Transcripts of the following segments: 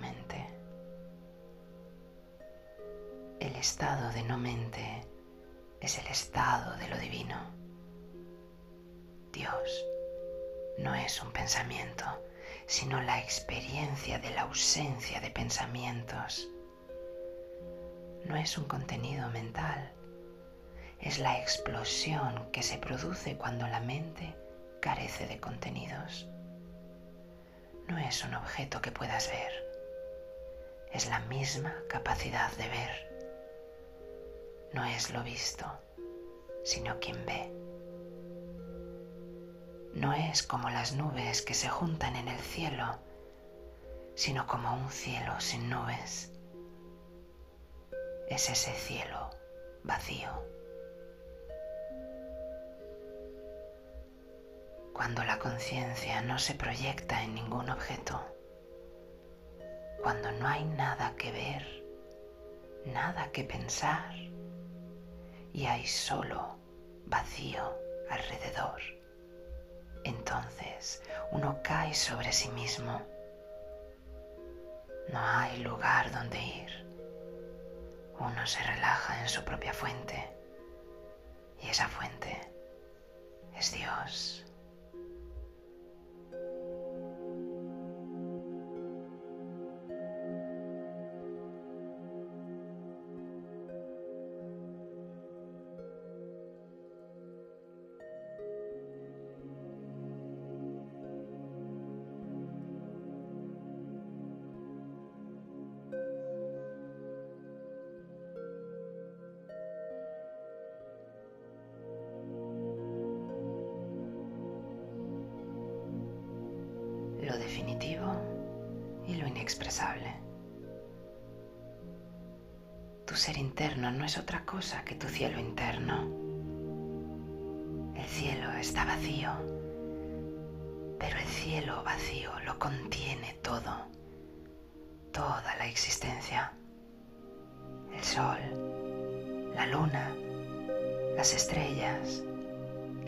mente. El estado de no mente es el estado de lo divino. Dios no es un pensamiento, sino la experiencia de la ausencia de pensamientos. No es un contenido mental, es la explosión que se produce cuando la mente carece de contenidos. No es un objeto que puedas ver, es la misma capacidad de ver. No es lo visto, sino quien ve. No es como las nubes que se juntan en el cielo, sino como un cielo sin nubes. Es ese cielo vacío. cuando la conciencia no se proyecta en ningún objeto, cuando no hay nada que ver, nada que pensar y hay solo vacío alrededor, entonces uno cae sobre sí mismo. No hay lugar donde ir. Uno se relaja en su propia fuente y esa fuente es Dios. Y lo inexpresable. Tu ser interno no es otra cosa que tu cielo interno. El cielo está vacío, pero el cielo vacío lo contiene todo, toda la existencia. El sol, la luna, las estrellas,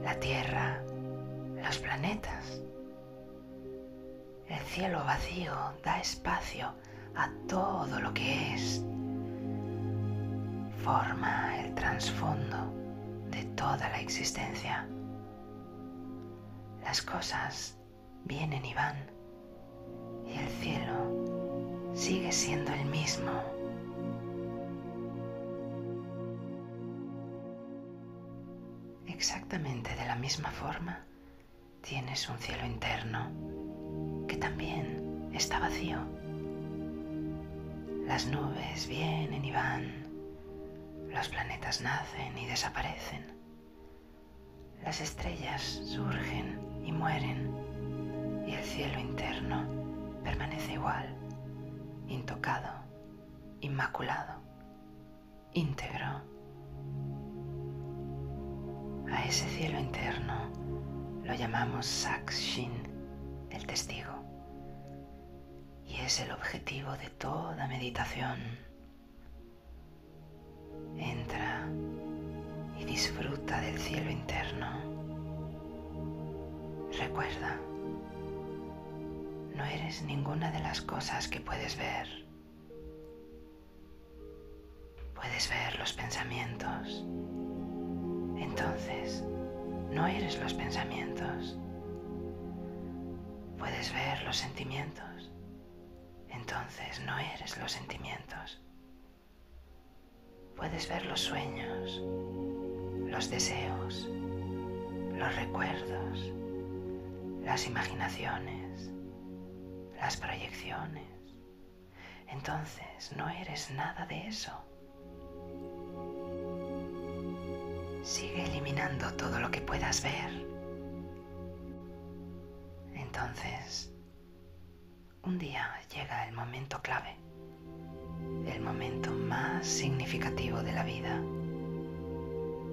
la tierra, los planetas el cielo vacío da espacio a todo lo que es. Forma el trasfondo de toda la existencia. Las cosas vienen y van y el cielo sigue siendo el mismo. Exactamente de la misma forma tienes un cielo interno también está vacío. Las nubes vienen y van, los planetas nacen y desaparecen, las estrellas surgen y mueren y el cielo interno permanece igual, intocado, inmaculado, íntegro. A ese cielo interno lo llamamos Sakshin, el testigo es el objetivo de toda meditación. Entra y disfruta del cielo interno. Recuerda, no eres ninguna de las cosas que puedes ver. Puedes ver los pensamientos. Entonces, no eres los pensamientos. Puedes ver los sentimientos entonces no eres los sentimientos. Puedes ver los sueños, los deseos, los recuerdos, las imaginaciones, las proyecciones. Entonces no eres nada de eso. Sigue eliminando todo lo que puedas ver. Entonces un día llega el momento clave, el momento más significativo de la vida,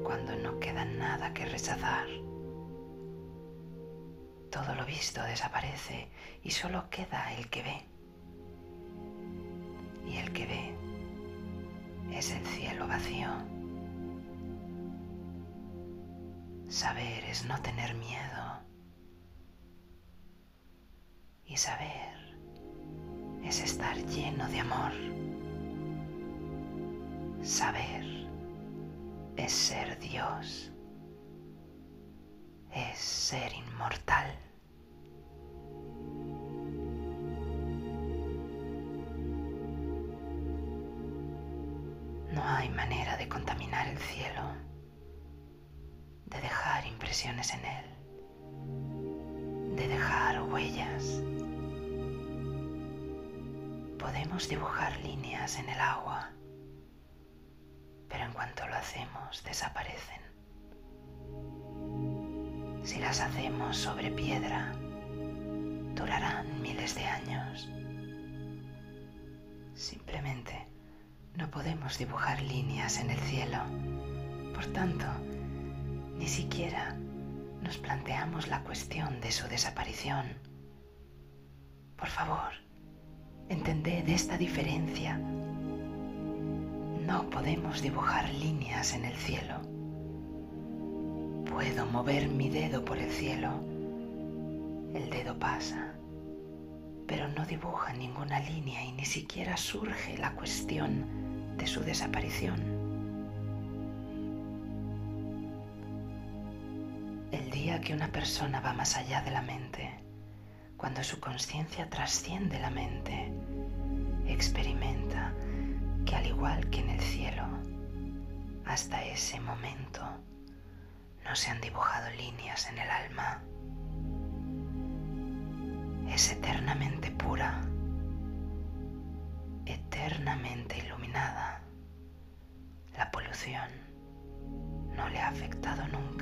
cuando no queda nada que rechazar. Todo lo visto desaparece y solo queda el que ve. Y el que ve es el cielo vacío. Saber es no tener miedo. Y saber es estar lleno de amor. Saber es ser Dios, es ser inmortal. No hay manera de contaminar el cielo, de dejar impresiones en él, de dejar huellas. Podemos dibujar líneas en el agua, pero en cuanto lo hacemos desaparecen. Si las hacemos sobre piedra, durarán miles de años. Simplemente no podemos dibujar líneas en el cielo. Por tanto, ni siquiera nos planteamos la cuestión de su desaparición. Por favor, entended esta diferencia. No podemos dibujar líneas en el cielo. Puedo mover mi dedo por el cielo. El dedo pasa, pero no dibuja ninguna línea y ni siquiera surge la cuestión de su desaparición. El día que una persona va más allá de la mente, cuando su conciencia trasciende la mente, experimenta que al igual que en el cielo, hasta ese momento no se han dibujado líneas en el alma. Es eternamente pura, eternamente iluminada. La polución no le ha afectado nunca.